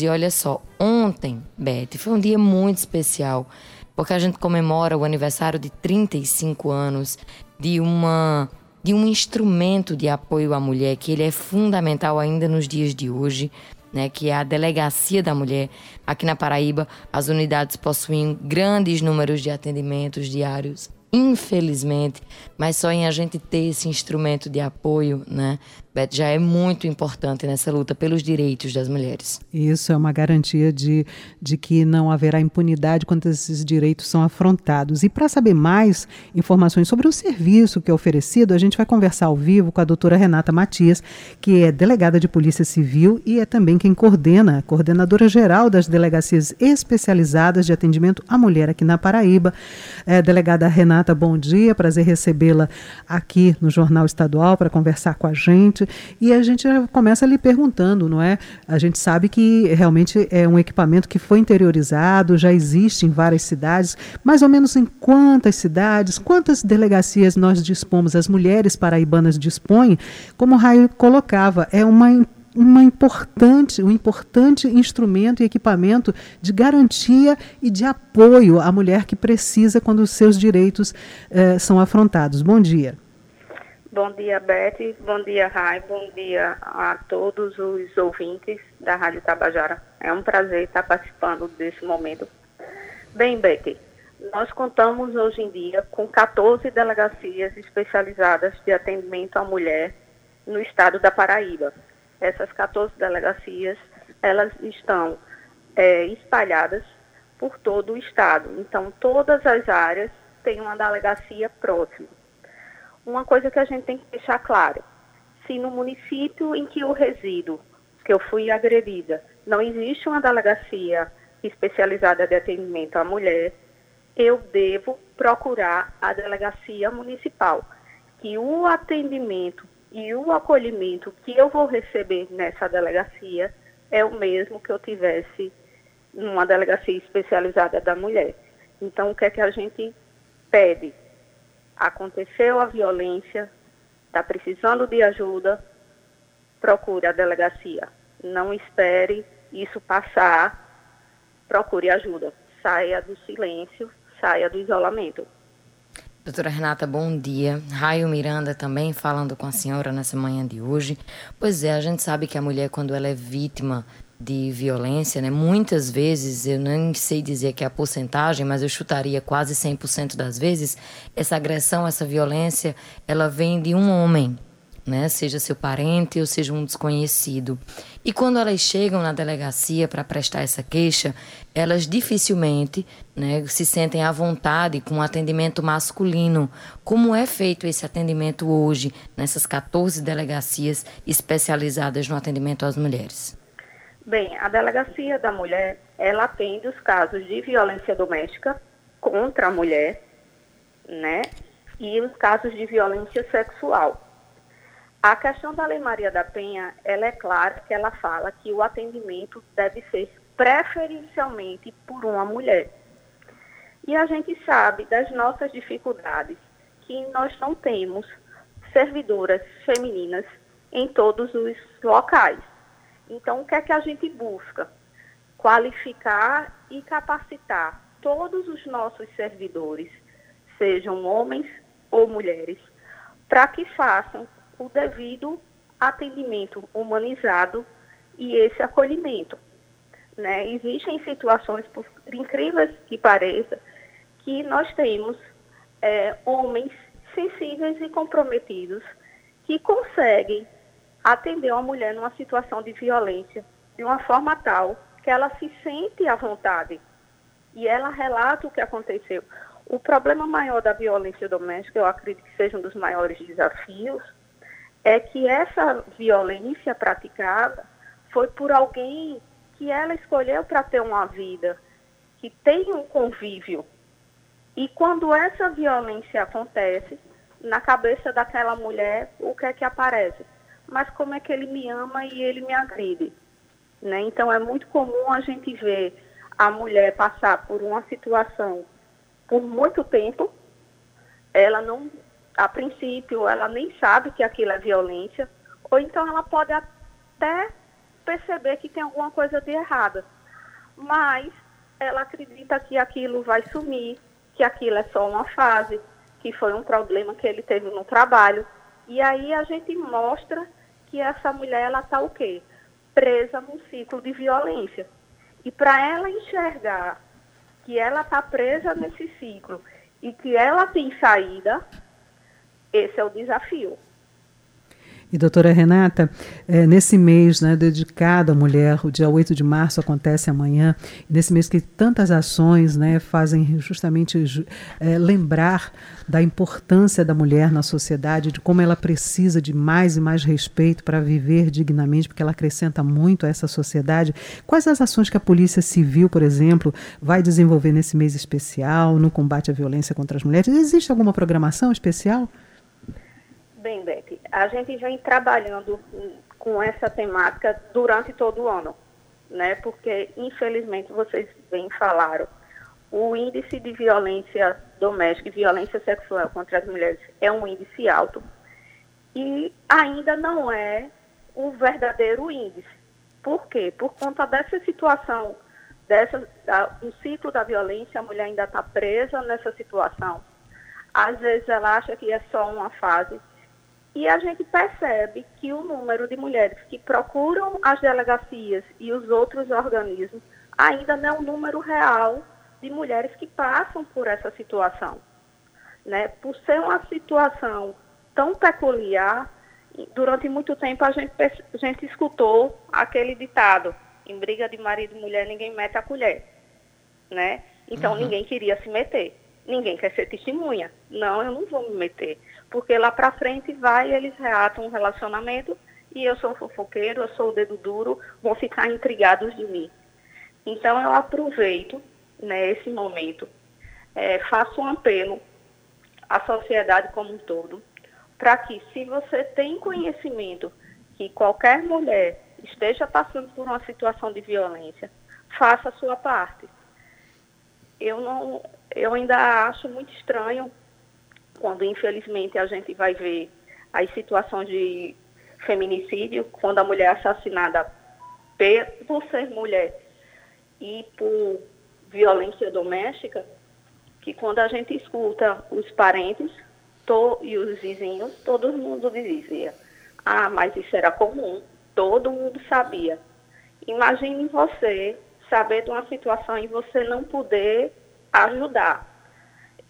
E olha só, ontem, Beth, foi um dia muito especial, porque a gente comemora o aniversário de 35 anos de uma de um instrumento de apoio à mulher que ele é fundamental ainda nos dias de hoje, né, que é a Delegacia da Mulher. Aqui na Paraíba, as unidades possuem grandes números de atendimentos diários infelizmente, mas só em a gente ter esse instrumento de apoio, né, Beth, já é muito importante nessa luta pelos direitos das mulheres. Isso é uma garantia de, de que não haverá impunidade quando esses direitos são afrontados. E para saber mais informações sobre o serviço que é oferecido, a gente vai conversar ao vivo com a doutora Renata Matias, que é delegada de Polícia Civil e é também quem coordena, coordenadora geral das delegacias especializadas de atendimento à mulher aqui na Paraíba. É, delegada Renata, bom dia, prazer recebê-la aqui no Jornal Estadual para conversar com a gente. E a gente começa ali perguntando, não é? A gente sabe que realmente é um equipamento que foi interiorizado, já existe em várias cidades, mais ou menos em quantas cidades, quantas delegacias nós dispomos, as mulheres paraibanas dispõem, como o Raio colocava, é uma uma importante, um importante instrumento e equipamento de garantia e de apoio à mulher que precisa quando os seus direitos eh, são afrontados. Bom dia. Bom dia, Beth. Bom dia, Rai. Bom dia a todos os ouvintes da Rádio Tabajara. É um prazer estar participando desse momento. Bem, Beth, nós contamos hoje em dia com 14 delegacias especializadas de atendimento à mulher no estado da Paraíba. Essas 14 delegacias, elas estão é, espalhadas por todo o estado. Então, todas as áreas têm uma delegacia próxima uma coisa que a gente tem que deixar claro: se no município em que eu resido, que eu fui agredida, não existe uma delegacia especializada de atendimento à mulher, eu devo procurar a delegacia municipal, que o atendimento e o acolhimento que eu vou receber nessa delegacia é o mesmo que eu tivesse numa delegacia especializada da mulher. Então, o que é que a gente pede? Aconteceu a violência, está precisando de ajuda, procure a delegacia. Não espere isso passar, procure ajuda. Saia do silêncio, saia do isolamento. Doutora Renata, bom dia. Raio Miranda também falando com a senhora nessa manhã de hoje. Pois é, a gente sabe que a mulher, quando ela é vítima de violência, né? Muitas vezes, eu nem sei dizer que é a porcentagem, mas eu chutaria quase 100% das vezes, essa agressão, essa violência, ela vem de um homem, né? Seja seu parente ou seja um desconhecido. E quando elas chegam na delegacia para prestar essa queixa, elas dificilmente, né, se sentem à vontade com o atendimento masculino. Como é feito esse atendimento hoje nessas 14 delegacias especializadas no atendimento às mulheres? Bem, a Delegacia da Mulher, ela atende os casos de violência doméstica contra a mulher, né? E os casos de violência sexual. A questão da Lei Maria da Penha, ela é clara que ela fala que o atendimento deve ser preferencialmente por uma mulher. E a gente sabe das nossas dificuldades que nós não temos servidoras femininas em todos os locais. Então, o que é que a gente busca? Qualificar e capacitar todos os nossos servidores, sejam homens ou mulheres, para que façam o devido atendimento humanizado e esse acolhimento. Né? Existem situações, por incríveis que pareça, que nós temos é, homens sensíveis e comprometidos que conseguem atender uma mulher numa situação de violência de uma forma tal que ela se sente à vontade e ela relata o que aconteceu. O problema maior da violência doméstica, eu acredito que seja um dos maiores desafios, é que essa violência praticada foi por alguém que ela escolheu para ter uma vida, que tem um convívio. E quando essa violência acontece, na cabeça daquela mulher, o que é que aparece? Mas como é que ele me ama e ele me agride. Né? Então é muito comum a gente ver a mulher passar por uma situação por muito tempo, ela não, a princípio, ela nem sabe que aquilo é violência, ou então ela pode até perceber que tem alguma coisa de errada. Mas ela acredita que aquilo vai sumir, que aquilo é só uma fase, que foi um problema que ele teve no trabalho. E aí a gente mostra que essa mulher ela está o quê? Presa num ciclo de violência. E para ela enxergar que ela está presa nesse ciclo e que ela tem saída, esse é o desafio. E doutora Renata, é, nesse mês né, dedicado à mulher, o dia 8 de março acontece amanhã, nesse mês que tantas ações né, fazem justamente é, lembrar da importância da mulher na sociedade, de como ela precisa de mais e mais respeito para viver dignamente, porque ela acrescenta muito a essa sociedade. Quais as ações que a Polícia Civil, por exemplo, vai desenvolver nesse mês especial, no combate à violência contra as mulheres? Existe alguma programação especial? Bem, Beth, a gente vem trabalhando com essa temática durante todo o ano, né? Porque, infelizmente, vocês bem falaram, o índice de violência doméstica e violência sexual contra as mulheres é um índice alto e ainda não é o verdadeiro índice. Por quê? Por conta dessa situação, dessa, da, ciclo da violência, a mulher ainda está presa nessa situação. Às vezes ela acha que é só uma fase, e a gente percebe que o número de mulheres que procuram as delegacias e os outros organismos ainda não é um número real de mulheres que passam por essa situação. Né? Por ser uma situação tão peculiar, durante muito tempo a gente, a gente escutou aquele ditado, em briga de marido e mulher ninguém mete a colher. Né? Então uhum. ninguém queria se meter. Ninguém quer ser testemunha. Não, eu não vou me meter porque lá para frente vai, eles reatam um relacionamento e eu sou fofoqueiro, eu sou o dedo duro, vão ficar intrigados de mim. Então eu aproveito né, esse momento, é, faço um apelo à sociedade como um todo, para que se você tem conhecimento que qualquer mulher esteja passando por uma situação de violência, faça a sua parte. Eu não, eu ainda acho muito estranho quando infelizmente a gente vai ver as situações de feminicídio, quando a mulher é assassinada por ser mulher e por violência doméstica, que quando a gente escuta os parentes to, e os vizinhos, todo mundo dizia, ah, mas isso era comum, todo mundo sabia. Imagine você saber de uma situação e você não poder ajudar.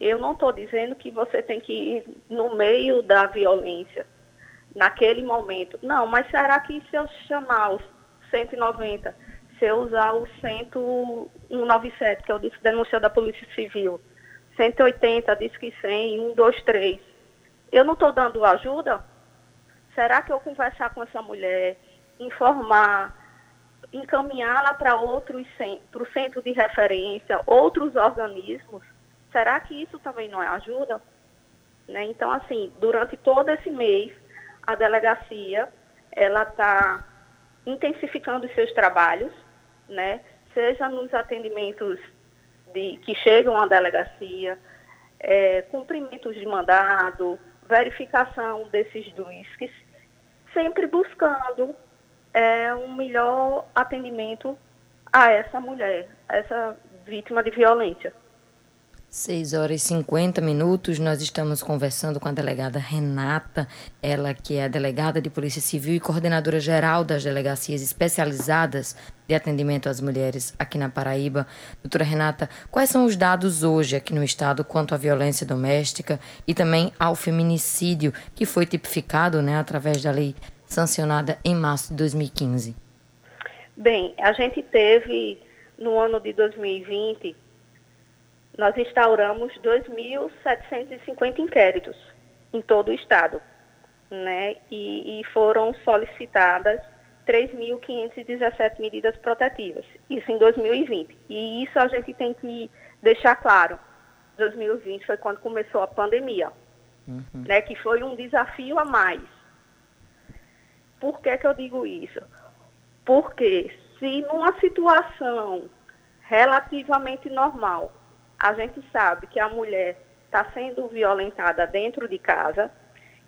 Eu não estou dizendo que você tem que ir no meio da violência, naquele momento. Não, mas será que se eu chamar os 190, se eu usar o 197, que eu disse denúncia da Polícia Civil, 180, diz que 100, 123, eu não estou dando ajuda? Será que eu conversar com essa mulher, informar, encaminhá-la para outros para o centro de referência, outros organismos, será que isso também não é ajuda? Né? Então, assim, durante todo esse mês, a delegacia, ela está intensificando os seus trabalhos, né? seja nos atendimentos de, que chegam à delegacia, é, cumprimentos de mandado, verificação desses DUISCs, sempre buscando é, um melhor atendimento a essa mulher, a essa vítima de violência. 6 horas e 50 minutos, nós estamos conversando com a delegada Renata, ela que é a delegada de Polícia Civil e coordenadora geral das delegacias especializadas de atendimento às mulheres aqui na Paraíba. Doutora Renata, quais são os dados hoje aqui no estado quanto à violência doméstica e também ao feminicídio, que foi tipificado né, através da lei sancionada em março de 2015? Bem, a gente teve no ano de 2020 nós instauramos 2.750 inquéritos em todo o estado, né? E, e foram solicitadas 3.517 medidas protetivas, isso em 2020. E isso a gente tem que deixar claro. 2020 foi quando começou a pandemia, uhum. né? Que foi um desafio a mais. Por que, que eu digo isso? Porque se numa situação relativamente normal a gente sabe que a mulher está sendo violentada dentro de casa.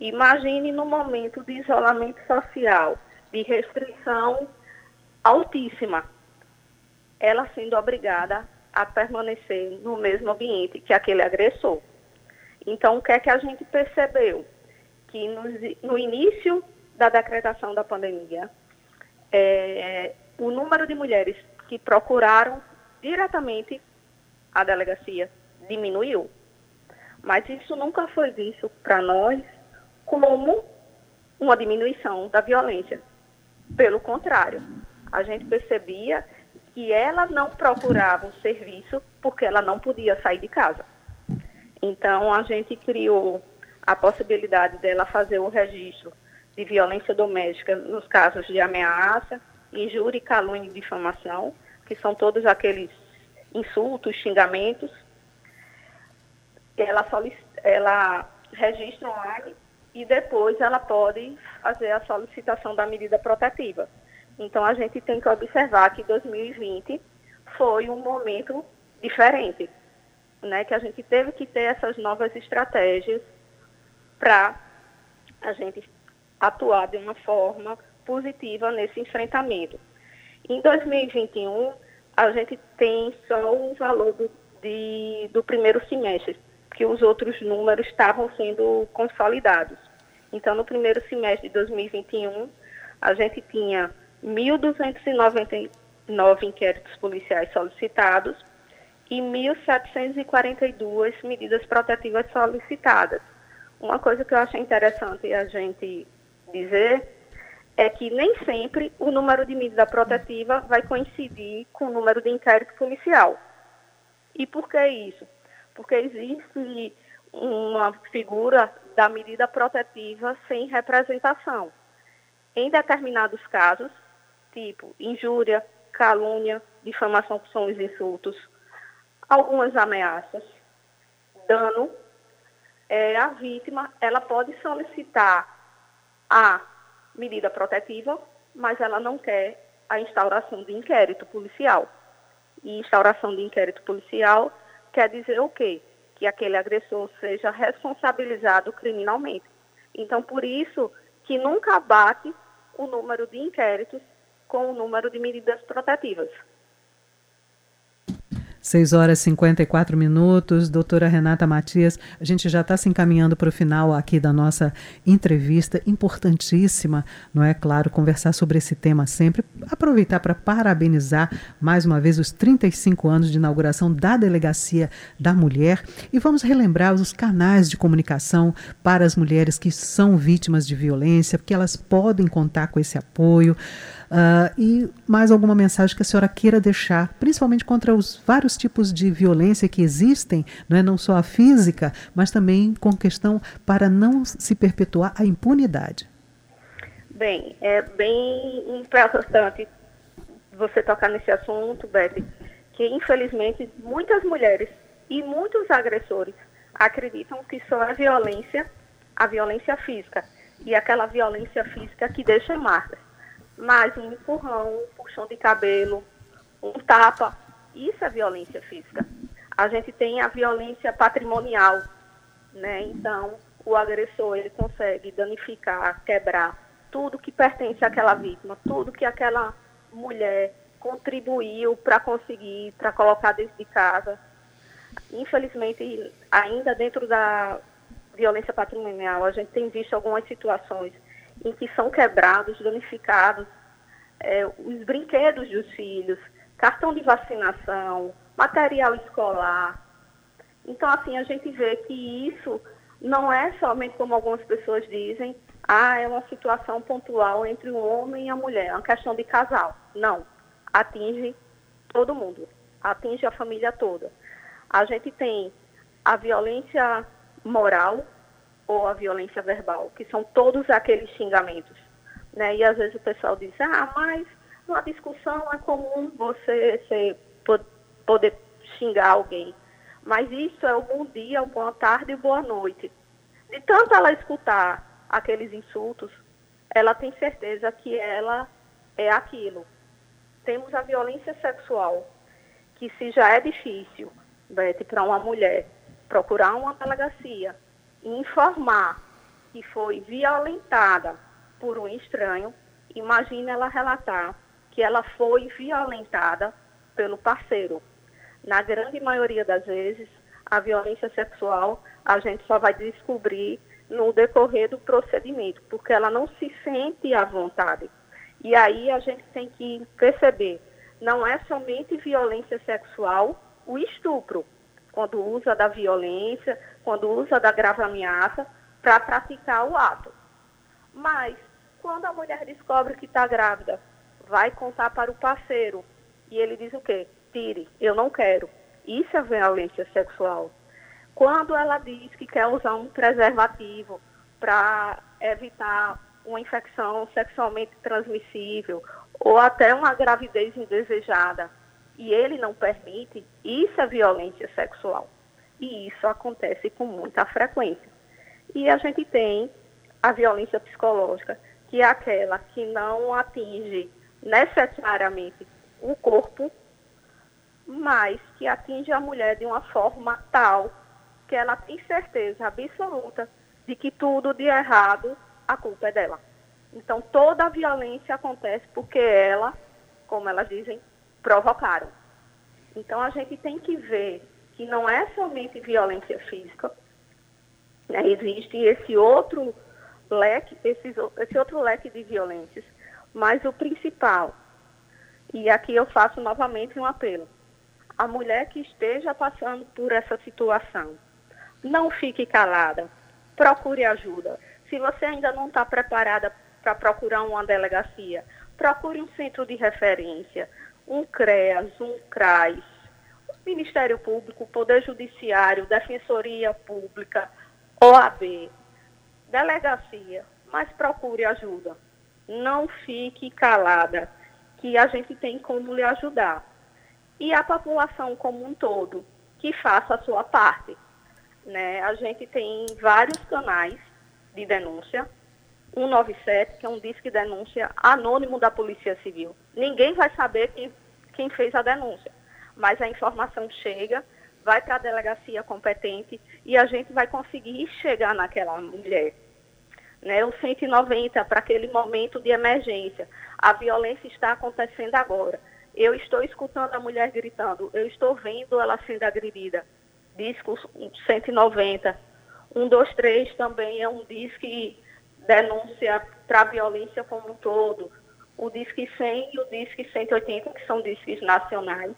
Imagine no momento de isolamento social, de restrição altíssima, ela sendo obrigada a permanecer no mesmo ambiente que aquele agressor. Então, o que é que a gente percebeu? Que no, no início da decretação da pandemia, é, o número de mulheres que procuraram diretamente a delegacia diminuiu. Mas isso nunca foi visto para nós como uma diminuição da violência. Pelo contrário, a gente percebia que ela não procurava um serviço porque ela não podia sair de casa. Então, a gente criou a possibilidade dela fazer o registro de violência doméstica nos casos de ameaça, injúria, calúnia e difamação, que são todos aqueles insultos, xingamentos ela, ela registra online e depois ela pode fazer a solicitação da medida protetiva. Então, a gente tem que observar que 2020 foi um momento diferente, né? que a gente teve que ter essas novas estratégias para a gente atuar de uma forma positiva nesse enfrentamento. Em 2021, a gente tem só o valor do, de, do primeiro semestre, que os outros números estavam sendo consolidados. Então, no primeiro semestre de 2021, a gente tinha 1.299 inquéritos policiais solicitados e 1.742 medidas protetivas solicitadas. Uma coisa que eu acho interessante a gente dizer é que nem sempre o número de medida protetiva vai coincidir com o número de inquérito policial. E por que isso? porque existe uma figura da medida protetiva sem representação. Em determinados casos, tipo injúria, calúnia, difamação que são os insultos, algumas ameaças, dano, é, a vítima ela pode solicitar a medida protetiva, mas ela não quer a instauração de inquérito policial. E instauração de inquérito policial quer dizer o quê? Que aquele agressor seja responsabilizado criminalmente. Então, por isso que nunca bate o número de inquéritos com o número de medidas protetivas. 6 horas e 54 minutos. Doutora Renata Matias, a gente já está se encaminhando para o final aqui da nossa entrevista, importantíssima, não é? Claro, conversar sobre esse tema sempre. Aproveitar para parabenizar mais uma vez os 35 anos de inauguração da Delegacia da Mulher e vamos relembrar os canais de comunicação para as mulheres que são vítimas de violência, porque elas podem contar com esse apoio. Uh, e mais alguma mensagem que a senhora queira deixar, principalmente contra os vários tipos de violência que existem, não é não só a física, mas também com questão para não se perpetuar a impunidade. Bem, é bem importante você tocar nesse assunto, Beth, que infelizmente muitas mulheres e muitos agressores acreditam que só a violência, a violência física, e aquela violência física que deixa marcas mas um empurrão, um puxão de cabelo, um tapa, isso é violência física. A gente tem a violência patrimonial, né? Então, o agressor ele consegue danificar, quebrar tudo que pertence àquela vítima, tudo que aquela mulher contribuiu para conseguir, para colocar dentro de casa. Infelizmente, ainda dentro da violência patrimonial, a gente tem visto algumas situações em que são quebrados, danificados é, os brinquedos dos filhos, cartão de vacinação, material escolar. Então, assim, a gente vê que isso não é somente como algumas pessoas dizem, ah, é uma situação pontual entre o homem e a mulher, é uma questão de casal. Não, atinge todo mundo, atinge a família toda. A gente tem a violência moral, ou a violência verbal, que são todos aqueles xingamentos. Né? E às vezes o pessoal diz, ah, mas numa discussão é comum você ser, poder xingar alguém. Mas isso é o bom dia, o boa tarde e boa noite. De tanto ela escutar aqueles insultos, ela tem certeza que ela é aquilo. Temos a violência sexual, que se já é difícil, Beth, para uma mulher procurar uma delegacia informar que foi violentada por um estranho, imagine ela relatar que ela foi violentada pelo parceiro. Na grande maioria das vezes, a violência sexual a gente só vai descobrir no decorrer do procedimento, porque ela não se sente à vontade. E aí a gente tem que perceber, não é somente violência sexual o estupro, quando usa da violência, quando usa da grave ameaça para praticar o ato. Mas, quando a mulher descobre que está grávida, vai contar para o parceiro e ele diz o quê? Tire, eu não quero. Isso é violência sexual. Quando ela diz que quer usar um preservativo para evitar uma infecção sexualmente transmissível ou até uma gravidez indesejada e ele não permite, isso é violência sexual. E isso acontece com muita frequência. E a gente tem a violência psicológica, que é aquela que não atinge necessariamente o corpo, mas que atinge a mulher de uma forma tal que ela tem certeza absoluta de que tudo de errado, a culpa é dela. Então, toda a violência acontece porque ela, como elas dizem, provocaram. Então, a gente tem que ver que não é somente violência física, né? existe esse outro leque, esse, esse outro leque de violências, mas o principal, e aqui eu faço novamente um apelo, a mulher que esteja passando por essa situação, não fique calada. Procure ajuda. Se você ainda não está preparada para procurar uma delegacia, procure um centro de referência, um CREAS, um CRAS, Ministério Público, Poder Judiciário, Defensoria Pública, OAB, delegacia, mas procure ajuda. Não fique calada, que a gente tem como lhe ajudar. E a população como um todo, que faça a sua parte. Né? A gente tem vários canais de denúncia. 197, que é um disque denúncia anônimo da Polícia Civil. Ninguém vai saber quem, quem fez a denúncia, mas a informação chega, vai para a delegacia competente e a gente vai conseguir chegar naquela mulher. Né? O 190 para aquele momento de emergência. A violência está acontecendo agora. Eu estou escutando a mulher gritando, eu estou vendo ela sendo agredida disco 190. 123 também é um disco denúncia para a violência como um todo. O Disque 100 e o Disque 180, que são discos nacionais.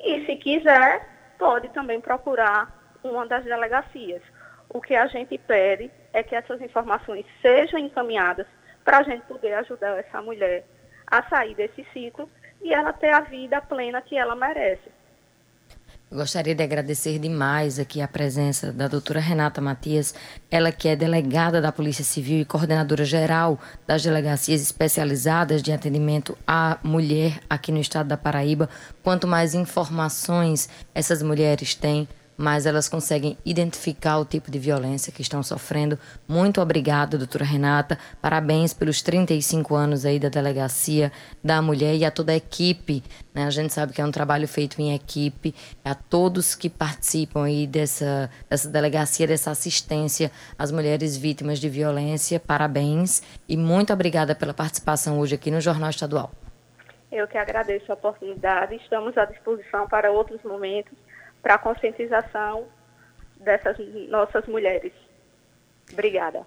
E se quiser, pode também procurar uma das delegacias. O que a gente pede é que essas informações sejam encaminhadas para a gente poder ajudar essa mulher a sair desse ciclo e ela ter a vida plena que ela merece. Gostaria de agradecer demais aqui a presença da doutora Renata Matias, ela que é delegada da Polícia Civil e coordenadora geral das delegacias especializadas de atendimento à mulher aqui no estado da Paraíba. Quanto mais informações essas mulheres têm, mas elas conseguem identificar o tipo de violência que estão sofrendo. Muito obrigada, doutora Renata. Parabéns pelos 35 anos aí da Delegacia da Mulher e a toda a equipe. Né? A gente sabe que é um trabalho feito em equipe. A todos que participam aí dessa, dessa delegacia, dessa assistência às mulheres vítimas de violência, parabéns. E muito obrigada pela participação hoje aqui no Jornal Estadual. Eu que agradeço a oportunidade. Estamos à disposição para outros momentos para a conscientização dessas nossas mulheres. Obrigada.